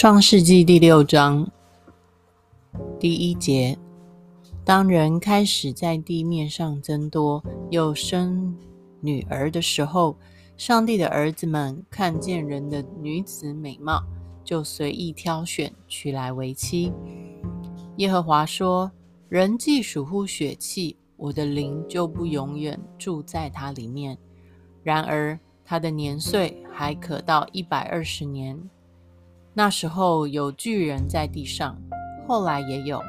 创世纪第六章第一节：当人开始在地面上增多，又生女儿的时候，上帝的儿子们看见人的女子美貌，就随意挑选，娶来为妻。耶和华说：“人既属乎血气，我的灵就不永远住在他里面。然而他的年岁还可到一百二十年。”那时候有巨人在地上，后来也有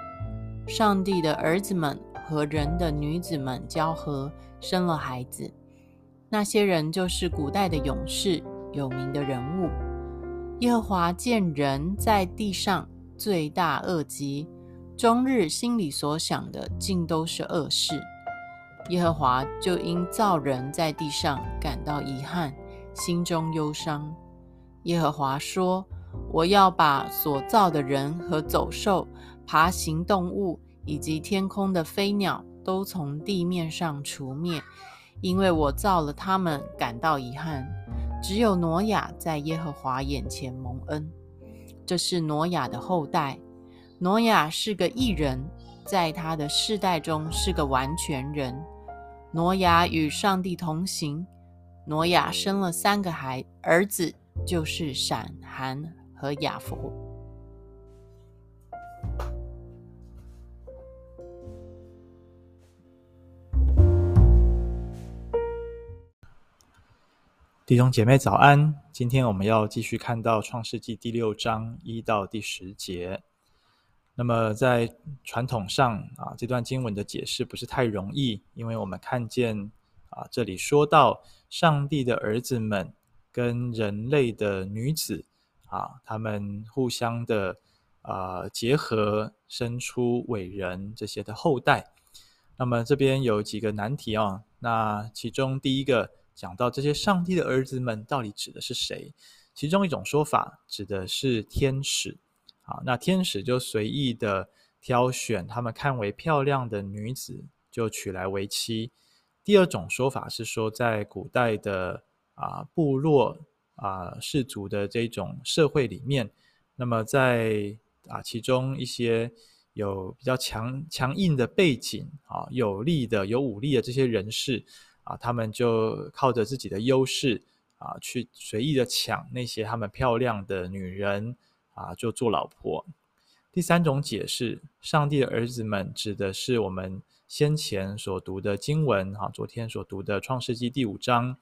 上帝的儿子们和人的女子们交合，生了孩子。那些人就是古代的勇士，有名的人物。耶和华见人在地上罪大恶极，终日心里所想的尽都是恶事。耶和华就因造人在地上感到遗憾，心中忧伤。耶和华说。我要把所造的人和走兽、爬行动物以及天空的飞鸟都从地面上除灭，因为我造了他们，感到遗憾。只有挪亚在耶和华眼前蒙恩。这是挪亚的后代。挪亚是个义人，在他的世代中是个完全人。挪亚与上帝同行。挪亚生了三个孩儿子，就是闪、含。和雅佛。弟兄姐妹早安！今天我们要继续看到创世纪第六章一到第十节。那么在传统上啊，这段经文的解释不是太容易，因为我们看见啊，这里说到上帝的儿子们跟人类的女子。啊，他们互相的啊、结合，生出伟人这些的后代。那么这边有几个难题啊。那其中第一个讲到这些上帝的儿子们到底指的是谁？其中一种说法指的是天使。啊，那天使就随意的挑选他们看为漂亮的女子，就娶来为妻。第二种说法是说，在古代的啊部落。啊，氏族的这种社会里面，那么在啊其中一些有比较强强硬的背景啊，有力的有武力的这些人士啊，他们就靠着自己的优势啊，去随意的抢那些他们漂亮的女人啊，就做老婆。第三种解释，上帝的儿子们指的是我们先前所读的经文啊，昨天所读的创世纪第五章，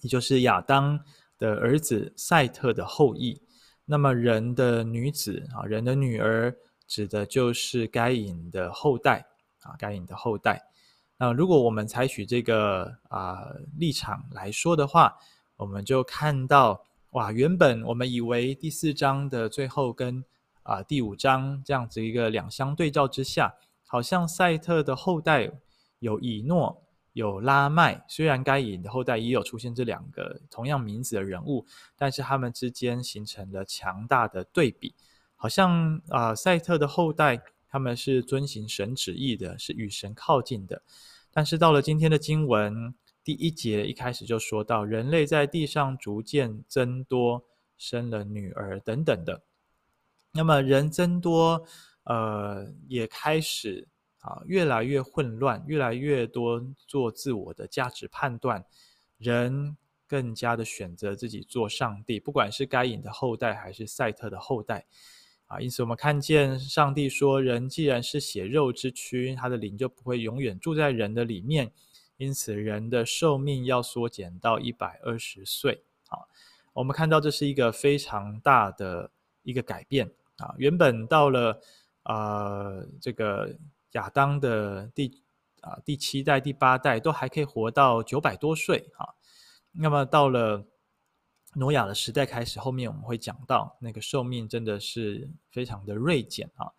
也就是亚当。的儿子赛特的后裔，那么人的女子啊，人的女儿指的就是该隐的后代啊，该隐的后代。那如果我们采取这个啊立场来说的话，我们就看到哇，原本我们以为第四章的最后跟啊第五章这样子一个两相对照之下，好像赛特的后代有以诺。有拉麦，虽然该隐的后代也有出现这两个同样名字的人物，但是他们之间形成了强大的对比，好像啊、赛特的后代他们是遵行神旨意的，是与神靠近的，但是到了今天的经文第一节一开始就说到，人类在地上逐渐增多，生了女儿等等的，那么人增多，呃，也开始。啊，越来越混乱，越来越多做自我的价值判断，人更加的选择自己做上帝，不管是该隐的后代还是赛特的后代，啊，因此我们看见上帝说，人既然是血肉之躯，他的灵就不会永远住在人的里面，因此人的寿命要缩减到一百二十岁。啊，我们看到这是一个非常大的一个改变啊，原本到了呃这个。亚当的第啊第七代、第八代都还可以活到九百多岁啊，那么到了挪亚的时代开始，后面我们会讲到那个寿命真的是非常的锐减啊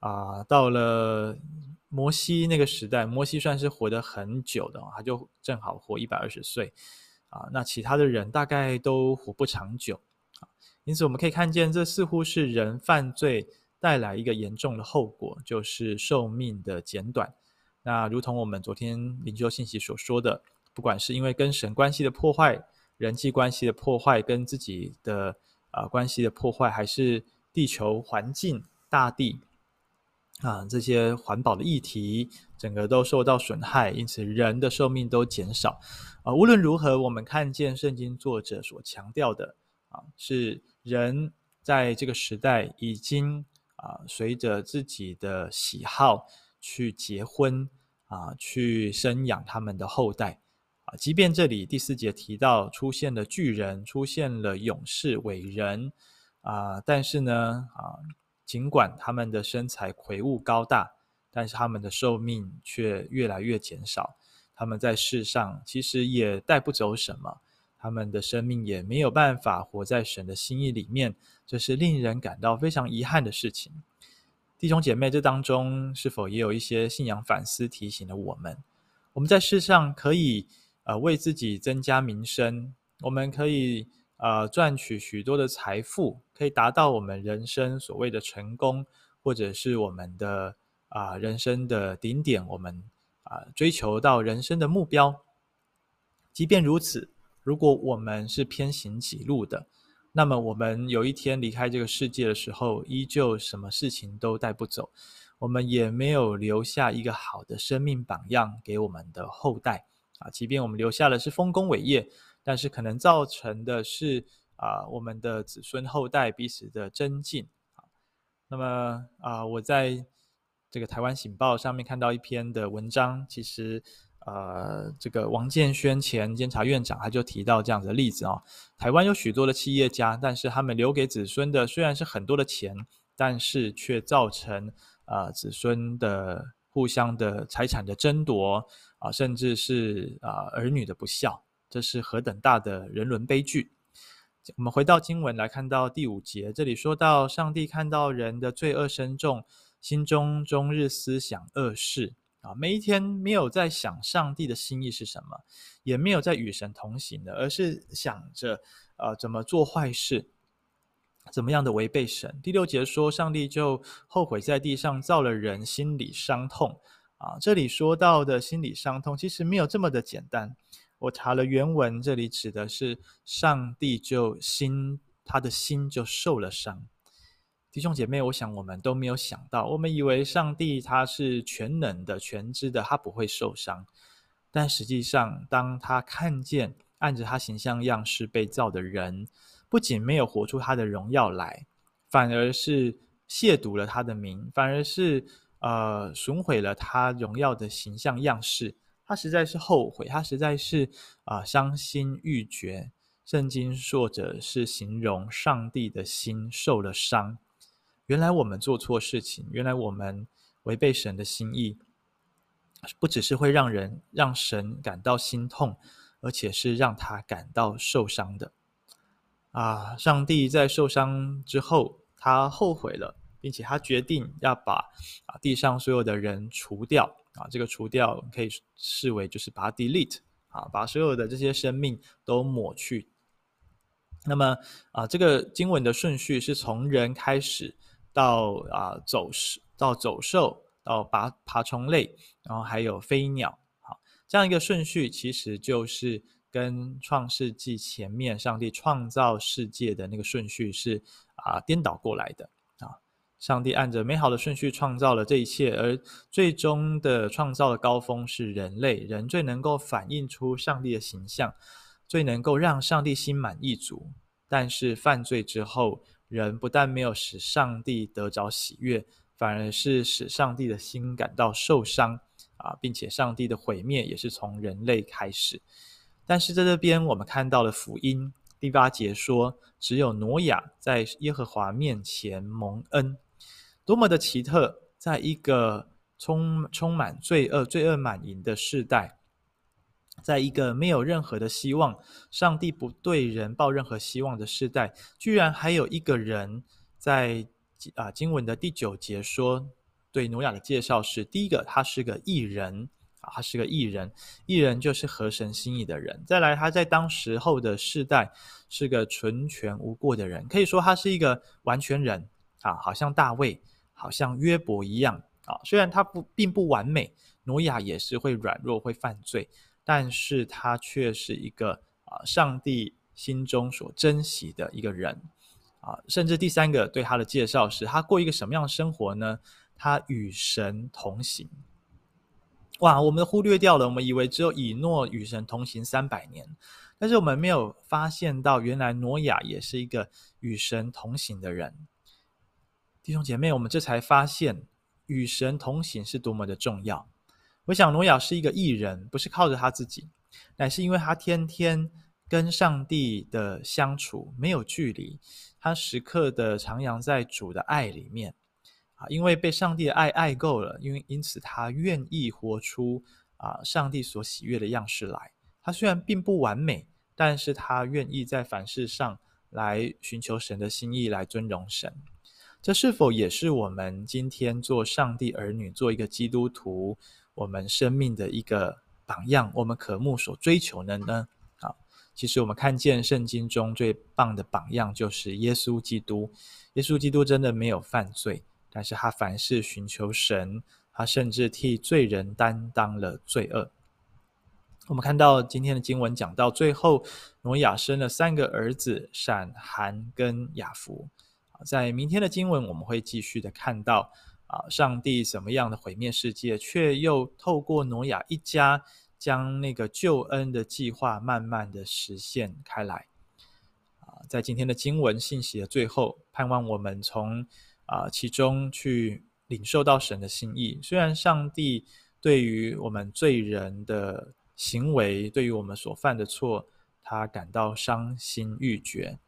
啊，到了摩西那个时代，摩西算是活得很久的，他就正好活一百二十岁啊，那其他的人大概都活不长久啊，因此我们可以看见，这似乎是人犯罪。带来一个严重的后果，就是寿命的减短。那如同我们昨天灵修信息所说的，不管是因为跟神关系的破坏、人际关系的破坏、跟自己的啊关系的破坏，还是地球环境、大地啊这些环保的议题，整个都受到损害，因此人的寿命都减少。啊，无论如何，我们看见圣经作者所强调的啊，是人在这个时代已经啊随着自己的喜好去结婚啊，去生养他们的后代。啊，即便这里第四节提到出现了巨人，出现了勇士伟人，啊，但是呢，啊，尽管他们的身材魁梧高大，但是他们的寿命却越来越减少。他们在世上其实也带不走什么，他们的生命也没有办法活在神的心意里面，这是令人感到非常遗憾的事情。弟兄姐妹，这当中是否也有一些信仰反思提醒了我们？我们在世上可以。呃，为自己增加名声，我们可以呃赚取许多的财富，可以达到我们人生所谓的成功，或者是我们的啊、人生的顶点，我们啊、追求到人生的目标。即便如此，如果我们是偏行己路的，那么我们有一天离开这个世界的时候，依旧什么事情都带不走，我们也没有留下一个好的生命榜样给我们的后代。啊，即便我们留下的是丰功伟业，但是可能造成的是啊，我们的子孙后代彼此的争竞。啊，那么啊，我在这个台湾醒报上面看到一篇的文章，其实呃，这个王建煊前监察院长他就提到这样的例子啊，台湾有许多的企业家，但是他们留给子孙的虽然是很多的钱，但是却造成啊子孙的互相的财产的争夺。啊，甚至是啊儿女的不孝，这是何等大的人伦悲剧！我们回到经文来看到第五节，这里说到上帝看到人的罪恶深重，心中终日思想恶事啊，每一天没有在想上帝的心意是什么，也没有在与神同行的，而是想着啊怎么做坏事，怎么样的违背神。第六节说，上帝就后悔在地上造了人，心里伤痛。啊，这里说到的心理伤痛，其实没有这么的简单。我查了原文，这里指的是上帝就心，他的心就受了伤。弟兄姐妹，我想我们都没有想到，我们以为上帝他是全能的、全知的，他不会受伤。但实际上，当他看见按着他形象样式被造的人，不仅没有活出他的荣耀来，反而是亵渎了他的名，反而是。呃，损毁了他荣耀的形象样式，他实在是后悔，他实在是啊、伤心欲绝。圣经说者是形容上帝的心受了伤。原来我们做错事情，原来我们违背神的心意，不只是会让人让神感到心痛，而且是让他感到受伤的。啊，上帝在受伤之后，他后悔了。并且他决定要把啊地上所有的人除掉啊，这个除掉可以视为就是把它 delete 啊，把所有的这些生命都抹去。那么啊，这个经文的顺序是从人开始到啊走兽，到走兽，到爬爬虫类，然后还有飞鸟。好，这样一个顺序其实就是跟创世纪前面上帝创造世界的那个顺序是啊颠倒过来的啊。上帝按着美好的顺序创造了这一切，而最终的创造的高峰是人类，人最能够反映出上帝的形象，最能够让上帝心满意足。但是犯罪之后，人不但没有使上帝得着喜悦，反而是使上帝的心感到受伤啊，并且上帝的毁灭也是从人类开始。但是在这边我们看到了福音，第八节说，只有挪亚在耶和华面前蒙恩。多么的奇特！在一个充充满罪恶、罪恶满盈的世代，在一个没有任何的希望、上帝不对人抱任何希望的世代，居然还有一个人在啊经文的第九节说，对挪亚的介绍是：第一个，他是个义人啊，他是个义人，义人就是合神心意的人。再来，他在当时候的世代是个纯全无过的人，可以说他是一个完全人啊，好像大卫。好像约伯一样啊，虽然他不并不完美，挪亚也是会软弱、会犯罪，但是他却是一个啊，上帝心中所珍惜的一个人啊，甚至第三个对他的介绍是他过一个什么样的生活呢？他与神同行。哇，我们忽略掉了，我们以为只有以诺与神同行三百年，但是我们没有发现到，原来挪亚也是一个与神同行的人。弟兄姐妹，我们这才发现与神同行是多么的重要。我想挪亚是一个艺人，不是靠着他自己，乃是因为他天天跟上帝的相处没有距离，他时刻的徜徉在主的爱里面。啊，因为被上帝的爱爱够了，因为因此他愿意活出啊上帝所喜悦的样式来。他虽然并不完美，但是他愿意在凡事上来寻求神的心意，来尊荣神。这是否也是我们今天做上帝儿女、做一个基督徒，我们生命的一个榜样？我们渴慕所追求的呢？啊，其实我们看见圣经中最棒的榜样就是耶稣基督。耶稣基督真的没有犯罪。但是他凡事寻求神，他甚至替罪人担当了罪恶。我们看到今天的经文讲到最后，挪亚生了三个儿子：闪、含跟雅弗。在明天的经文，我们会继续的看到啊，上帝怎么样的毁灭世界，却又透过挪亚一家，将那个救恩的计划慢慢的实现开来。啊，在今天的经文信息的最后，盼望我们从。啊，其中去领受到神的心意。虽然上帝对于我们罪人的行为，对于我们所犯的错，他感到伤心欲绝，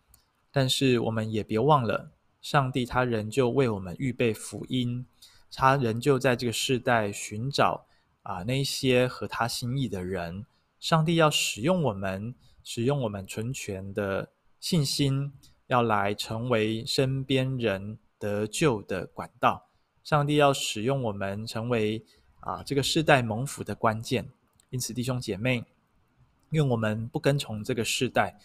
但是我们也别忘了，上帝他仍旧为我们预备福音，他仍旧在这个世代寻找啊那些合他心意的人。上帝要使用我们，使用我们纯全的信心，要来成为身边人。得救的管道，上帝要使用我们成为啊这个世代蒙福的关键。因此，弟兄姐妹，愿我们不跟从这个世代，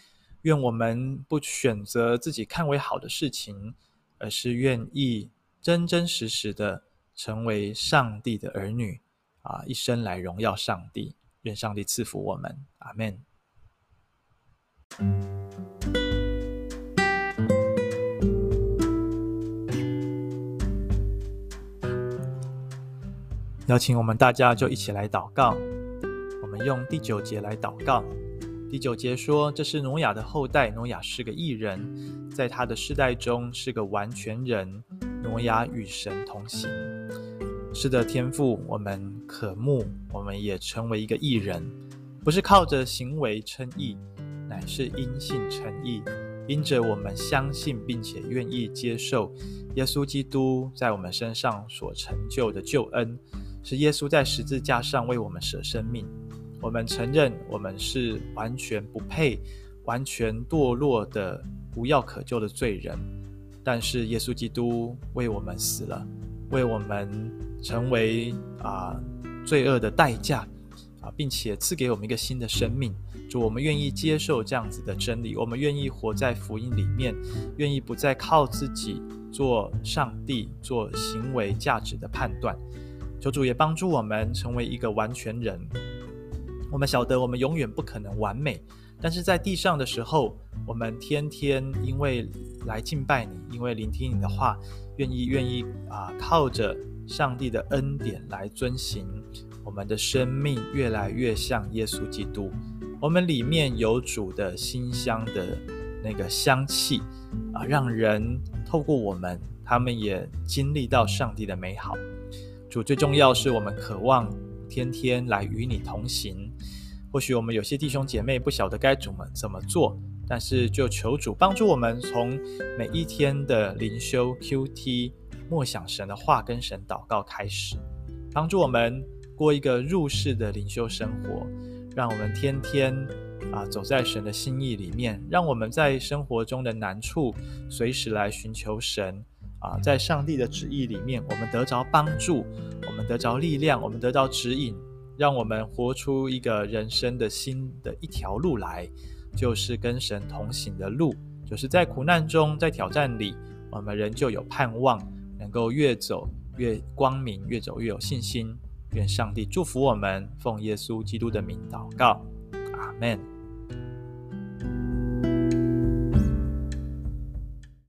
愿我们不选择自己看为好的事情，而是愿意真真实实的成为上帝的儿女啊，一生来荣耀上帝。愿上帝赐福我们，阿门。邀请我们大家就一起来祷告。我们用第九节来祷告。第九节说：“这是挪亚的后代，挪亚是个义人，在他的世代中是个完全人。挪亚与神同行。”是的，天父，我们渴慕，我们也成为一个义人，不是靠着行为称义，乃是因信称义，因着我们相信并且愿意接受耶稣基督在我们身上所成就的救恩。是耶稣在十字架上为我们舍生命，我们承认我们是完全不配、完全堕落的无药可救的罪人，但是耶稣基督为我们死了，为我们成为啊罪恶的代价啊，并且赐给我们一个新的生命。主，我们愿意接受这样子的真理，我们愿意活在福音里面，愿意不再靠自己做上帝、做行为价值的判断。求主也帮助我们成为一个完全人。我们晓得我们永远不可能完美，但是在地上的时候，我们天天因为来敬拜你，因为聆听你的话，愿意愿意啊，靠着上帝的恩典来遵行，我们的生命越来越像耶稣基督。我们里面有主的馨香的那个香气啊，让人透过我们，他们也经历到上帝的美好。主，最重要是我们渴望天天来与你同行。或许我们有些弟兄姐妹不晓得该怎么怎么做，但是就求主帮助我们，从每一天的灵修 QT 默想神的话跟神祷告开始，帮助我们过一个入世的灵修生活，让我们天天啊走在神的心意里面，让我们在生活中的难处随时来寻求神。啊，在上帝的旨意里面，我们得着帮助，我们得着力量，我们得到指引，让我们活出一个人生的新的一条路来，就是跟神同行的路，就是在苦难中，在挑战里，我们仍旧有盼望，能够越走越光明，越走越有信心。愿上帝祝福我们，奉耶稣基督的名祷告，阿门。